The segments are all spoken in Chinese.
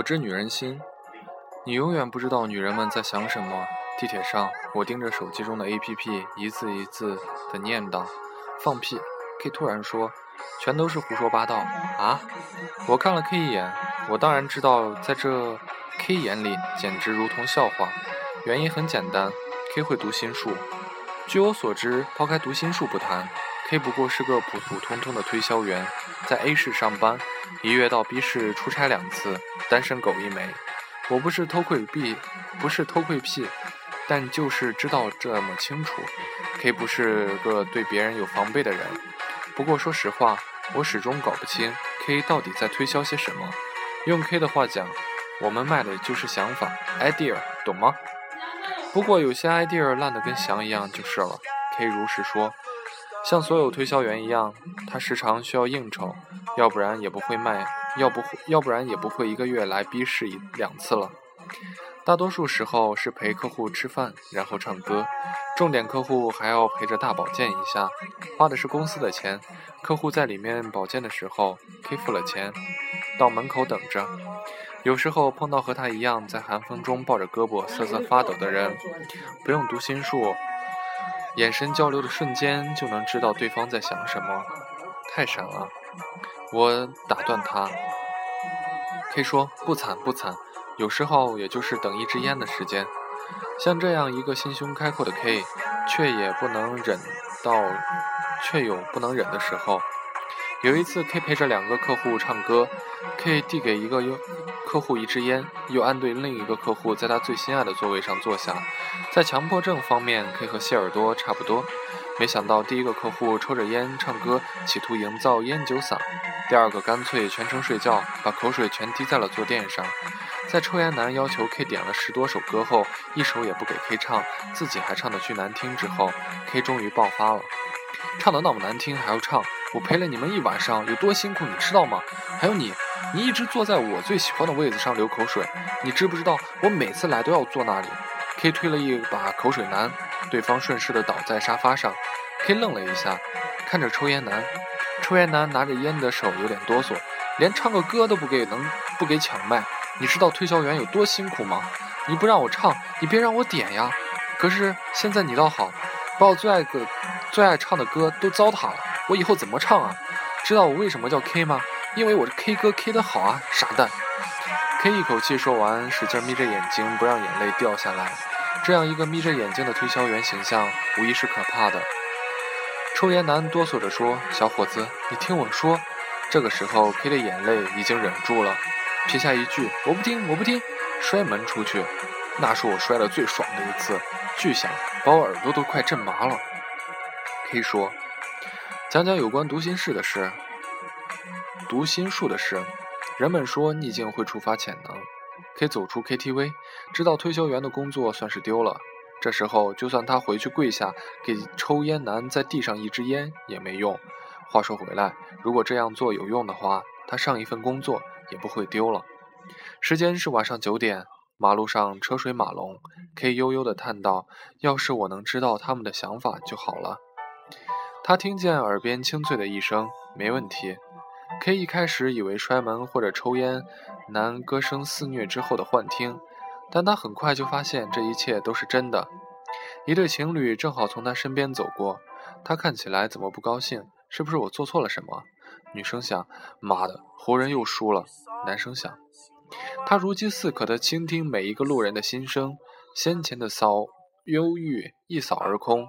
我知女人心，你永远不知道女人们在想什么。地铁上，我盯着手机中的 APP，一字一字的念叨：“放屁。”K 突然说：“全都是胡说八道啊！”我看了 K 一眼，我当然知道，在这 K 眼里简直如同笑话。原因很简单，K 会读心术。据我所知，抛开读心术不谈，K 不过是个普普通通的推销员，在 A 市上班，一月到 B 市出差两次，单身狗一枚。我不是偷窥癖，不是偷窥癖。但就是知道这么清楚，K 不是个对别人有防备的人。不过说实话，我始终搞不清 K 到底在推销些什么。用 K 的话讲，我们卖的就是想法，idea，懂吗？不过有些 idea 烂得跟翔一样就是了。K 如实说，像所有推销员一样，他时常需要应酬，要不然也不会卖，要不要不然也不会一个月来逼市一两次了。大多数时候是陪客户吃饭，然后唱歌。重点客户还要陪着大保健一下，花的是公司的钱。客户在里面保健的时候，K 付了钱，到门口等着。有时候碰到和他一样在寒风中抱着胳膊瑟瑟发抖的人，不用读心术，眼神交流的瞬间就能知道对方在想什么，太闪了。我打断他，K 说：“不惨不惨。”有时候也就是等一支烟的时间，像这样一个心胸开阔的 K，却也不能忍到，却有不能忍的时候。有一次，K 陪着两个客户唱歌，K 递给一个客户一支烟，又安对另一个客户在他最心爱的座位上坐下。在强迫症方面，K 和谢耳朵差不多。没想到第一个客户抽着烟唱歌，企图营造烟酒嗓；第二个干脆全程睡觉，把口水全滴在了坐垫上。在抽烟男要求 K 点了十多首歌后，一首也不给 K 唱，自己还唱得巨难听之后，K 终于爆发了，唱得那么难听还要唱，我陪了你们一晚上有多辛苦，你知道吗？还有你，你一直坐在我最喜欢的位子上流口水，你知不知道我每次来都要坐那里？K 推了一把口水男，对方顺势的倒在沙发上，K 愣了一下，看着抽烟男，抽烟男拿着烟的手有点哆嗦，连唱个歌都不给能不给抢麦。你知道推销员有多辛苦吗？你不让我唱，你别让我点呀。可是现在你倒好，把我最爱的、最爱唱的歌都糟蹋了，我以后怎么唱啊？知道我为什么叫 K 吗？因为我这 K 歌 K 的好啊，傻蛋！K 一口气说完，使劲眯着眼睛，不让眼泪掉下来。这样一个眯着眼睛的推销员形象，无疑是可怕的。抽烟男哆嗦着说：“小伙子，你听我说。”这个时候，K 的眼泪已经忍住了。撇下一句“我不听，我不听”，摔门出去。那是我摔得最爽的一次，巨响，把我耳朵都快震麻了。K 说：“讲讲有关读心事的事，读心术的事。人们说逆境会触发潜能。K 走出 KTV，知道推销员的工作算是丢了。这时候，就算他回去跪下给抽烟男在地上一支烟也没用。话说回来，如果这样做有用的话，他上一份工作。”也不会丢了。时间是晚上九点，马路上车水马龙。K 悠悠地叹道：“要是我能知道他们的想法就好了。”他听见耳边清脆的一声：“没问题。”K 一开始以为摔门或者抽烟男歌声肆虐之后的幻听，但他很快就发现这一切都是真的。一对情侣正好从他身边走过，他看起来怎么不高兴？是不是我做错了什么？女生想：“妈的，活人又输了。”男生想，他如饥似渴地倾听每一个路人的心声，先前的骚忧郁一扫而空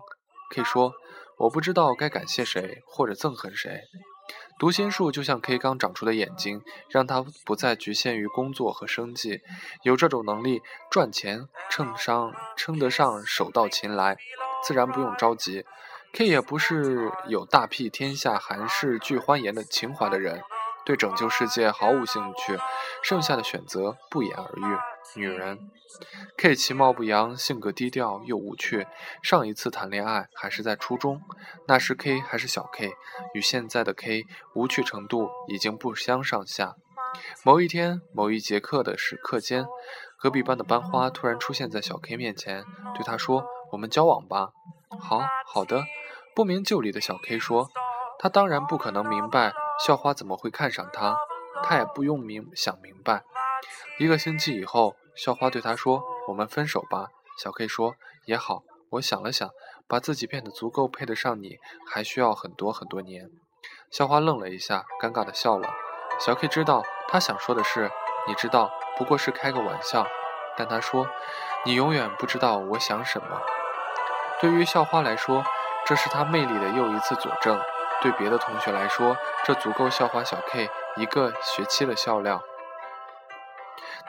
，K 说：“我不知道该感谢谁或者憎恨谁。”读心术就像 K 刚长出的眼睛，让他不再局限于工作和生计，有这种能力赚钱，称上称得上手到擒来，自然不用着急。K 也不是有大庇天下寒士俱欢颜的情怀的人，对拯救世界毫无兴趣，剩下的选择不言而喻。女人，K 其貌不扬，性格低调又无趣。上一次谈恋爱还是在初中，那时 K 还是小 K，与现在的 K 无趣程度已经不相上下。某一天，某一节课的时课间，隔壁班的班花突然出现在小 K 面前，对他说：“我们交往吧。”“好好的。”不明就里的小 K 说：“他当然不可能明白校花怎么会看上他，他也不用明想明白。”一个星期以后。校花对他说：“我们分手吧。”小 K 说：“也好。”我想了想，把自己变得足够配得上你，还需要很多很多年。校花愣了一下，尴尬的笑了。小 K 知道他想说的是：“你知道，不过是开个玩笑。”但他说：“你永远不知道我想什么。”对于校花来说，这是她魅力的又一次佐证；对别的同学来说，这足够校花小 K 一个学期的笑料。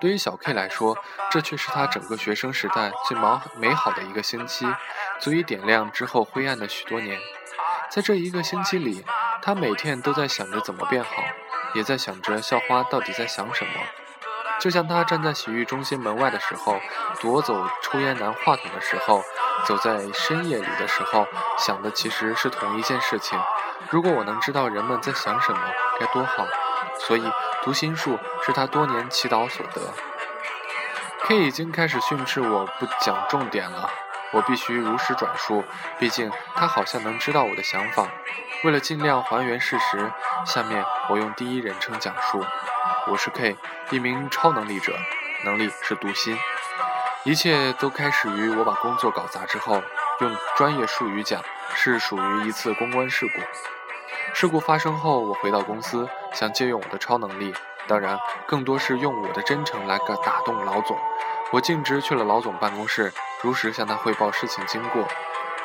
对于小 K 来说，这却是他整个学生时代最忙美好的一个星期，足以点亮之后灰暗的许多年。在这一个星期里，他每天都在想着怎么变好，也在想着校花到底在想什么。就像他站在洗浴中心门外的时候，夺走抽烟男话筒的时候，走在深夜里的时候，想的其实是同一件事情。如果我能知道人们在想什么，该多好。所以，读心术是他多年祈祷所得。K 已经开始训斥我不讲重点了，我必须如实转述，毕竟他好像能知道我的想法。为了尽量还原事实，下面我用第一人称讲述：我是 K，一名超能力者，能力是读心。一切都开始于我把工作搞砸之后，用专业术语讲，是属于一次公关事故。事故发生后，我回到公司，想借用我的超能力，当然更多是用我的真诚来个打动老总。我径直去了老总办公室，如实向他汇报事情经过。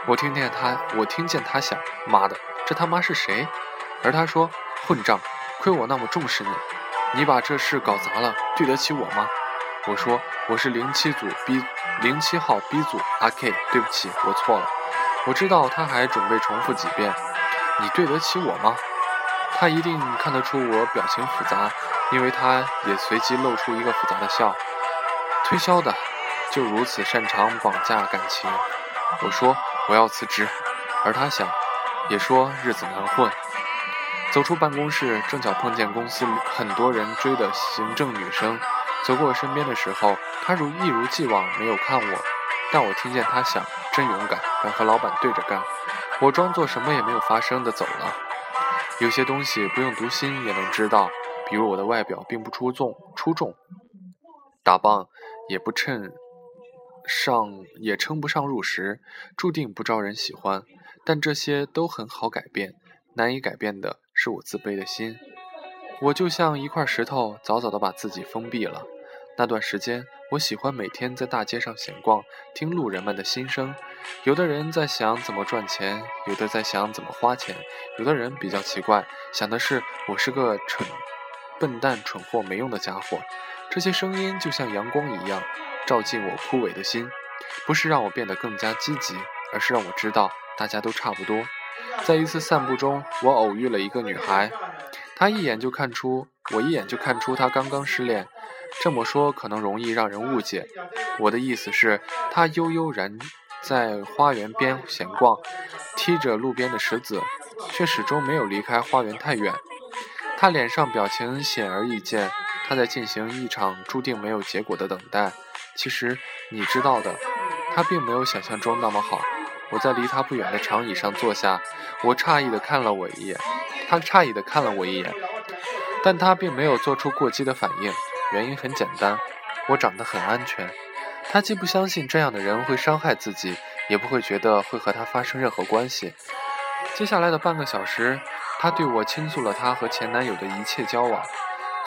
我听见他，我听见他想：妈的，这他妈是谁？而他说：混账，亏我那么重视你，你把这事搞砸了，对得起我吗？我说：我是零七组 B 零七号 B 组阿 K，对不起，我错了。我知道他还准备重复几遍。你对得起我吗？他一定看得出我表情复杂，因为他也随即露出一个复杂的笑。推销的就如此擅长绑架感情。我说我要辞职，而他想，也说日子难混。走出办公室，正巧碰见公司很多人追的行政女生，走过我身边的时候，她如一如既往没有看我，但我听见她想，真勇敢，敢和老板对着干。我装作什么也没有发生的走了。有些东西不用读心也能知道，比如我的外表并不出众，出众，打扮也不称上，也称不上入时，注定不招人喜欢。但这些都很好改变，难以改变的是我自卑的心。我就像一块石头，早早的把自己封闭了。那段时间，我喜欢每天在大街上闲逛，听路人们的心声。有的人在想怎么赚钱，有的在想怎么花钱，有的人比较奇怪，想的是我是个蠢、笨蛋、蠢货、没用的家伙。这些声音就像阳光一样，照进我枯萎的心，不是让我变得更加积极，而是让我知道大家都差不多。在一次散步中，我偶遇了一个女孩，她一眼就看出，我一眼就看出她刚刚失恋。这么说可能容易让人误解，我的意思是，他悠悠然在花园边闲逛，踢着路边的石子，却始终没有离开花园太远。他脸上表情显而易见，他在进行一场注定没有结果的等待。其实你知道的，他并没有想象中那么好。我在离他不远的长椅上坐下，我诧异的看了我一眼，他诧异的看了我一眼，但他并没有做出过激的反应。原因很简单，我长得很安全。他既不相信这样的人会伤害自己，也不会觉得会和他发生任何关系。接下来的半个小时，他对我倾诉了他和前男友的一切交往，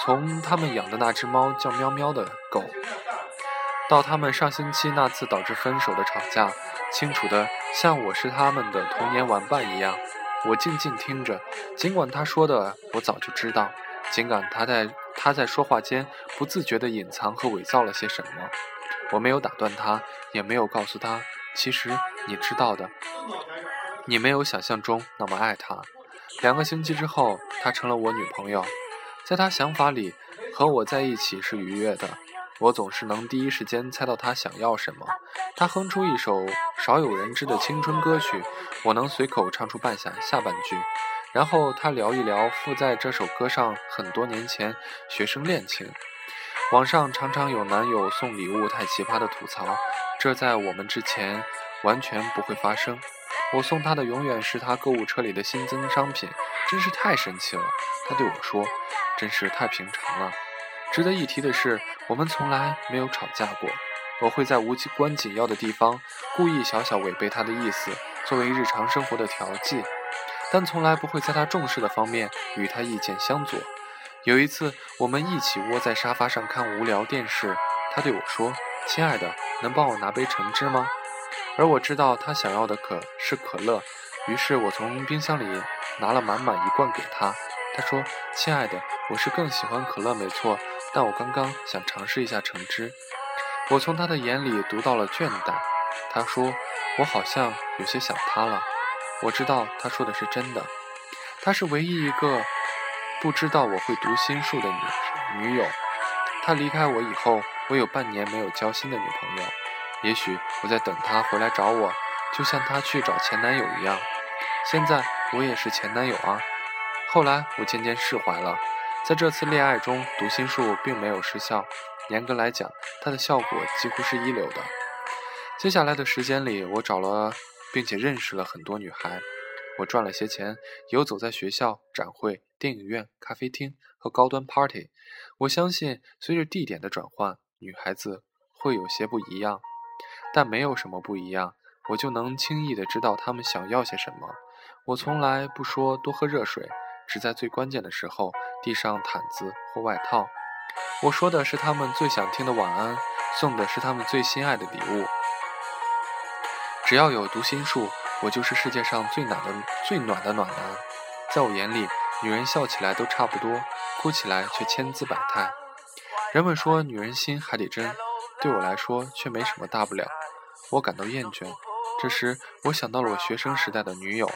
从他们养的那只猫叫喵喵的狗，到他们上星期那次导致分手的吵架，清楚的像我是他们的童年玩伴一样。我静静听着，尽管他说的我早就知道，尽管他在他在说话间不自觉地隐藏和伪造了些什么，我没有打断他，也没有告诉他，其实你知道的，你没有想象中那么爱他。两个星期之后，她成了我女朋友，在他想法里，和我在一起是愉悦的。我总是能第一时间猜到他想要什么。他哼出一首少有人知的青春歌曲，我能随口唱出半下下半句。然后他聊一聊附在这首歌上很多年前学生恋情。网上常常有男友送礼物太奇葩的吐槽，这在我们之前完全不会发生。我送他的永远是他购物车里的新增商品，真是太神奇了。他对我说：“真是太平常了。”值得一提的是，我们从来没有吵架过。我会在无关紧要的地方故意小小违背他的意思，作为日常生活的调剂，但从来不会在他重视的方面与他意见相左。有一次，我们一起窝在沙发上看无聊电视，他对我说：“亲爱的，能帮我拿杯橙汁吗？”而我知道他想要的可是可乐，于是我从冰箱里拿了满满一罐给他。他说：“亲爱的，我是更喜欢可乐，没错。”但我刚刚想尝试一下橙汁，我从他的眼里读到了倦怠。他说：“我好像有些想他了。”我知道他说的是真的。她是唯一一个不知道我会读心术的女女友。她离开我以后，我有半年没有交新的女朋友。也许我在等她回来找我，就像她去找前男友一样。现在我也是前男友啊。后来我渐渐释怀了。在这次恋爱中，读心术并没有失效。严格来讲，它的效果几乎是一流的。接下来的时间里，我找了并且认识了很多女孩。我赚了些钱，游走在学校、展会、电影院、咖啡厅和高端 party。我相信，随着地点的转换，女孩子会有些不一样，但没有什么不一样，我就能轻易的知道她们想要些什么。我从来不说多喝热水。只在最关键的时候递上毯子或外套。我说的是他们最想听的晚安，送的是他们最心爱的礼物。只要有读心术，我就是世界上最暖的最暖的暖男。在我眼里，女人笑起来都差不多，哭起来却千姿百态。人们说女人心海底针，对我来说却没什么大不了。我感到厌倦。这时，我想到了我学生时代的女友，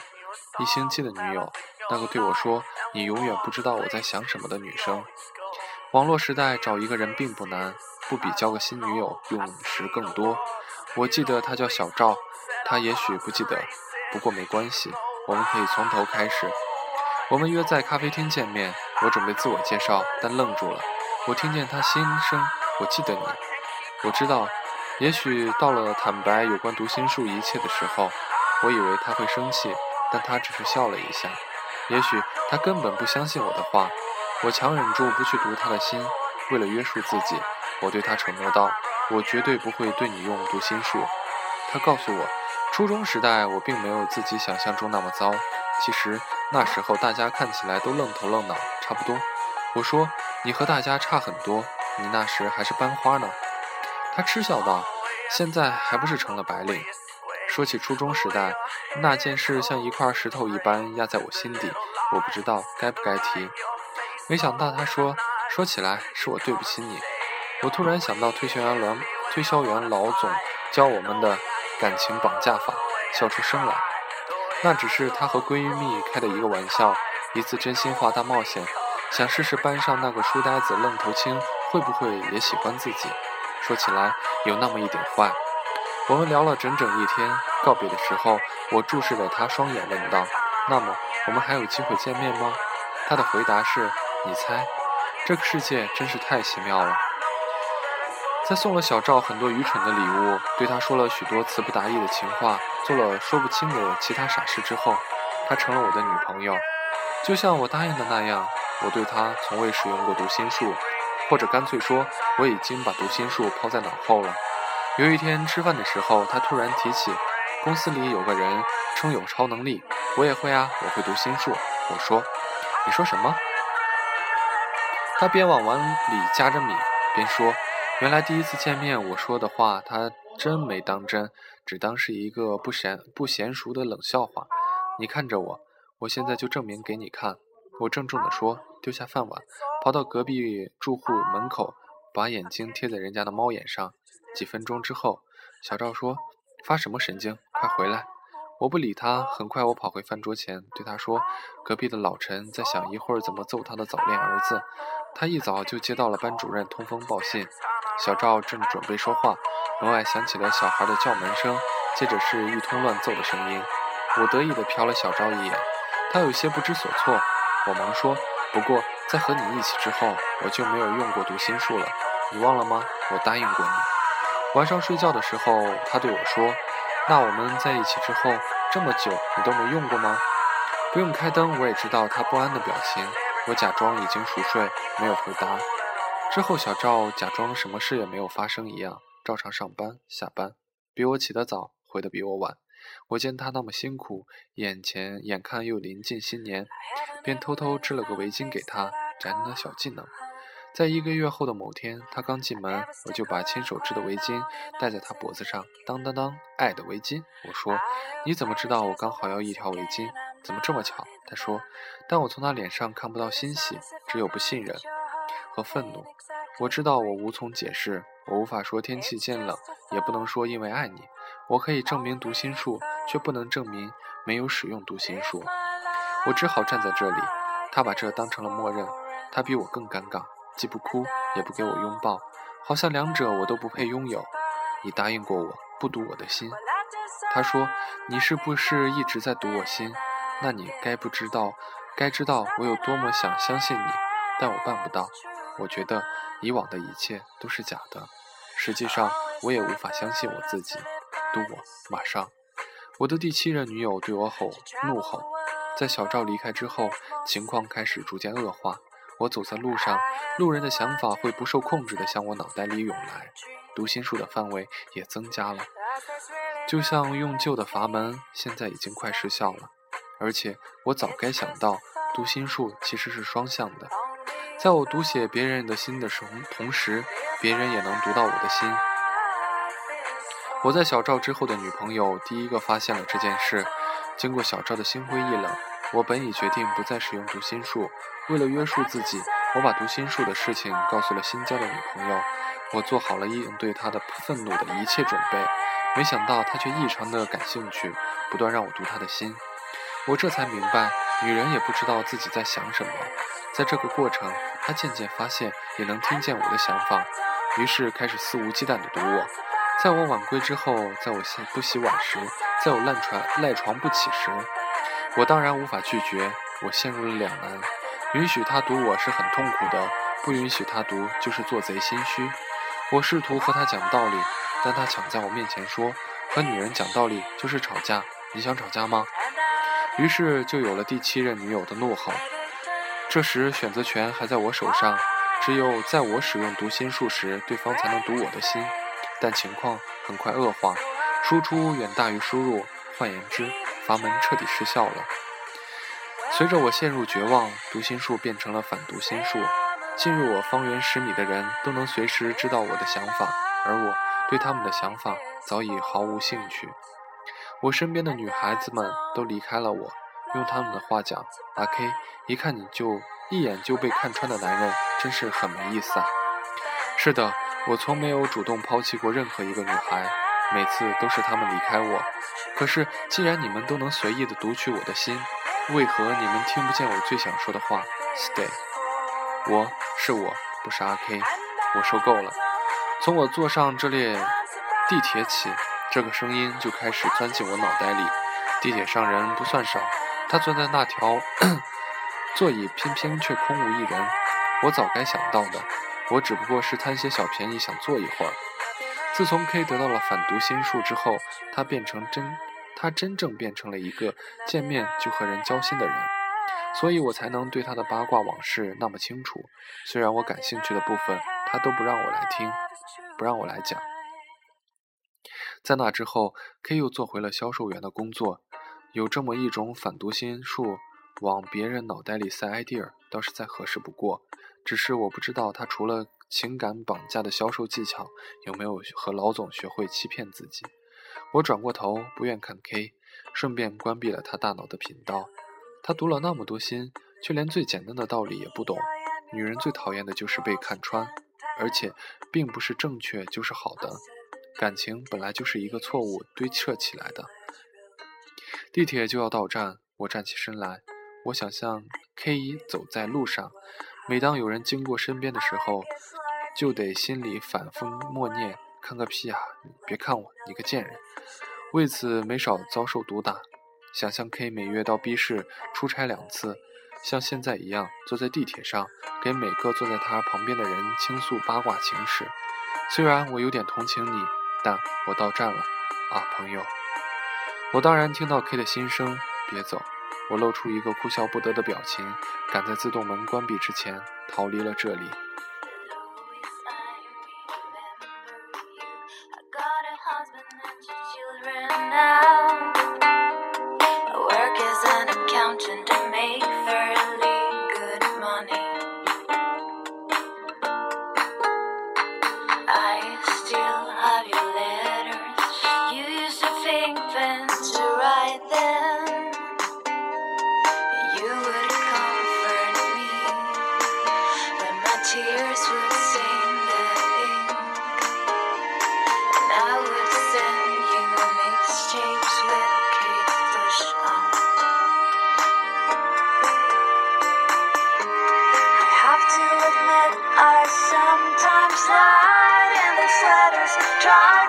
一星期的女友。那个对我说“你永远不知道我在想什么”的女生，网络时代找一个人并不难，不比交个新女友用时更多。我记得她叫小赵，他也许不记得，不过没关系，我们可以从头开始。我们约在咖啡厅见面，我准备自我介绍，但愣住了。我听见他心声：“我记得你。”我知道，也许到了坦白有关读心术一切的时候，我以为他会生气，但他只是笑了一下。也许他根本不相信我的话，我强忍住不去读他的心。为了约束自己，我对他承诺道：“我绝对不会对你用读心术。”他告诉我，初中时代我并没有自己想象中那么糟。其实那时候大家看起来都愣头愣脑，差不多。我说：“你和大家差很多，你那时还是班花呢。”他嗤笑道：“现在还不是成了白领？”说起初中时代，那件事像一块石头一般压在我心底，我不知道该不该提。没想到他说：“说起来是我对不起你。”我突然想到推销员老推销员老总教我们的感情绑架法，笑出声来。那只是她和闺蜜开的一个玩笑，一次真心话大冒险，想试试班上那个书呆子愣头青会不会也喜欢自己。说起来有那么一点坏。我们聊了整整一天，告别的时候，我注视着她双眼，问道：“那么，我们还有机会见面吗？”她的回答是：“你猜。”这个世界真是太奇妙了。在送了小赵很多愚蠢的礼物，对他说了许多词不达意的情话，做了说不清的其他傻事之后，她成了我的女朋友。就像我答应的那样，我对她从未使用过读心术，或者干脆说，我已经把读心术抛在脑后了。有一天吃饭的时候，他突然提起公司里有个人称有超能力，我也会啊，我会读心术。我说：“你说什么？”他边往碗里夹着米边说：“原来第一次见面我说的话，他真没当真，只当是一个不娴不娴熟的冷笑话。你看着我，我现在就证明给你看。我郑重地说，丢下饭碗，跑到隔壁住户门口，把眼睛贴在人家的猫眼上。几分钟之后，小赵说：“发什么神经？快回来！”我不理他。很快，我跑回饭桌前，对他说：“隔壁的老陈在想一会儿怎么揍他的早恋儿子。他一早就接到了班主任通风报信。”小赵正准备说话，门外响起了小孩的叫门声，接着是一通乱奏的声音。我得意地瞟了小赵一眼，他有些不知所措。我忙说：“不过在和你一起之后，我就没有用过读心术了。你忘了吗？我答应过你。”晚上睡觉的时候，他对我说：“那我们在一起之后这么久，你都没用过吗？”不用开灯，我也知道他不安的表情。我假装已经熟睡，没有回答。之后，小赵假装什么事也没有发生一样，照常上班下班，比我起得早，回得比我晚。我见他那么辛苦，眼前眼看又临近新年，便偷偷织了个围巾给他，展了小技能。在一个月后的某天，他刚进门，我就把亲手织的围巾戴在他脖子上。当当当，爱的围巾。我说：“你怎么知道我刚好要一条围巾？怎么这么巧？”他说：“但我从他脸上看不到欣喜，只有不信任和愤怒。我知道我无从解释，我无法说天气渐冷，也不能说因为爱你。”我可以证明读心术，却不能证明没有使用读心术。我只好站在这里。他把这当成了默认。他比我更尴尬，既不哭，也不给我拥抱，好像两者我都不配拥有。你答应过我不读我的心。他说：“你是不是一直在读我心？那你该不知道，该知道我有多么想相信你，但我办不到。我觉得以往的一切都是假的。实际上，我也无法相信我自己。”读我，马上！我的第七任女友对我吼怒吼。在小赵离开之后，情况开始逐渐恶化。我走在路上，路人的想法会不受控制地向我脑袋里涌来，读心术的范围也增加了，就像用旧的阀门，现在已经快失效了。而且我早该想到，读心术其实是双向的，在我读写别人的心的时候同时，别人也能读到我的心。我在小赵之后的女朋友第一个发现了这件事。经过小赵的心灰意冷，我本已决定不再使用读心术。为了约束自己，我把读心术的事情告诉了新交的女朋友。我做好了应对她的愤怒的一切准备。没想到她却异常的感兴趣，不断让我读她的心。我这才明白，女人也不知道自己在想什么。在这个过程，她渐渐发现也能听见我的想法，于是开始肆无忌惮地读我。在我晚归之后，在我洗不洗碗时，在我赖床赖床不起时，我当然无法拒绝。我陷入了两难：允许他读我是很痛苦的，不允许他读就是做贼心虚。我试图和他讲道理，但他抢在我面前说：“和女人讲道理就是吵架，你想吵架吗？”于是就有了第七任女友的怒吼。这时选择权还在我手上，只有在我使用读心术时，对方才能读我的心。但情况很快恶化，输出远大于输入，换言之，阀门彻底失效了。随着我陷入绝望，读心术变成了反读心术。进入我方圆十米的人都能随时知道我的想法，而我对他们的想法早已毫无兴趣。我身边的女孩子们都离开了我。用他们的话讲，阿 K，一看你就一眼就被看穿的男人，真是很没意思啊。是的。我从没有主动抛弃过任何一个女孩，每次都是她们离开我。可是，既然你们都能随意的读取我的心，为何你们听不见我最想说的话？Stay，我是我，不是阿 K。我受够了。从我坐上这列地铁起，这个声音就开始钻进我脑袋里。地铁上人不算少，他坐在那条 座椅，偏偏却空无一人。我早该想到的。我只不过是贪些小便宜，想坐一会儿。自从 K 得到了反读心术之后，他变成真，他真正变成了一个见面就和人交心的人，所以我才能对他的八卦往事那么清楚。虽然我感兴趣的部分，他都不让我来听，不让我来讲。在那之后，K 又做回了销售员的工作。有这么一种反读心术，往别人脑袋里塞 idea，倒是再合适不过。只是我不知道他除了情感绑架的销售技巧，有没有和老总学会欺骗自己？我转过头，不愿看 K，顺便关闭了他大脑的频道。他读了那么多心，却连最简单的道理也不懂。女人最讨厌的就是被看穿，而且并不是正确就是好的。感情本来就是一个错误堆砌起来的。地铁就要到站，我站起身来，我想象 K 一走在路上。每当有人经过身边的时候，就得心里反复默念：“看个屁啊！别看我，你个贱人！”为此没少遭受毒打。想象 K 每月到 B 市出差两次，像现在一样坐在地铁上，给每个坐在他旁边的人倾诉八卦情事。虽然我有点同情你，但我到站了啊，朋友。我当然听到 K 的心声，别走。我露出一个哭笑不得的表情，赶在自动门关闭之前逃离了这里。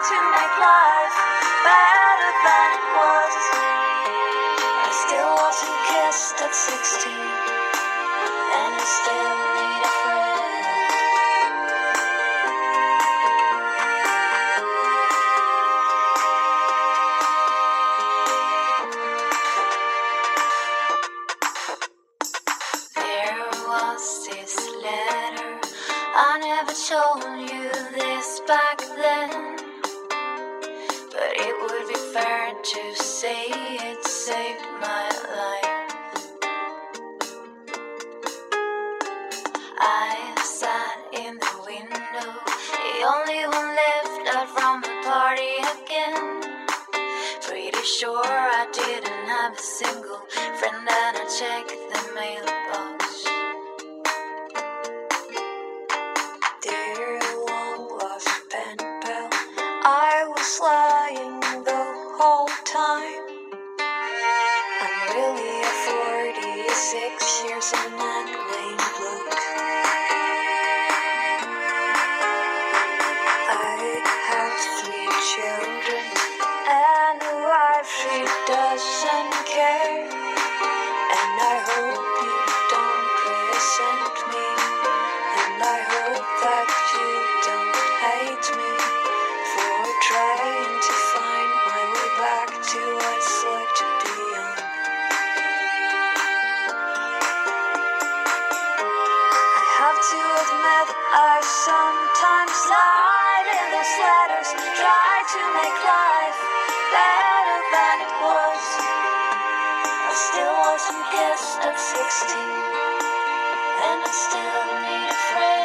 to make life better than it was. I still wasn't kissed at 16, and I still. party again. Pretty sure I didn't have a single friend, and I checked the mail. with. Sometimes slide in those letters, try to make life better than it was. I still wasn't kissed at 16, and I still need a friend.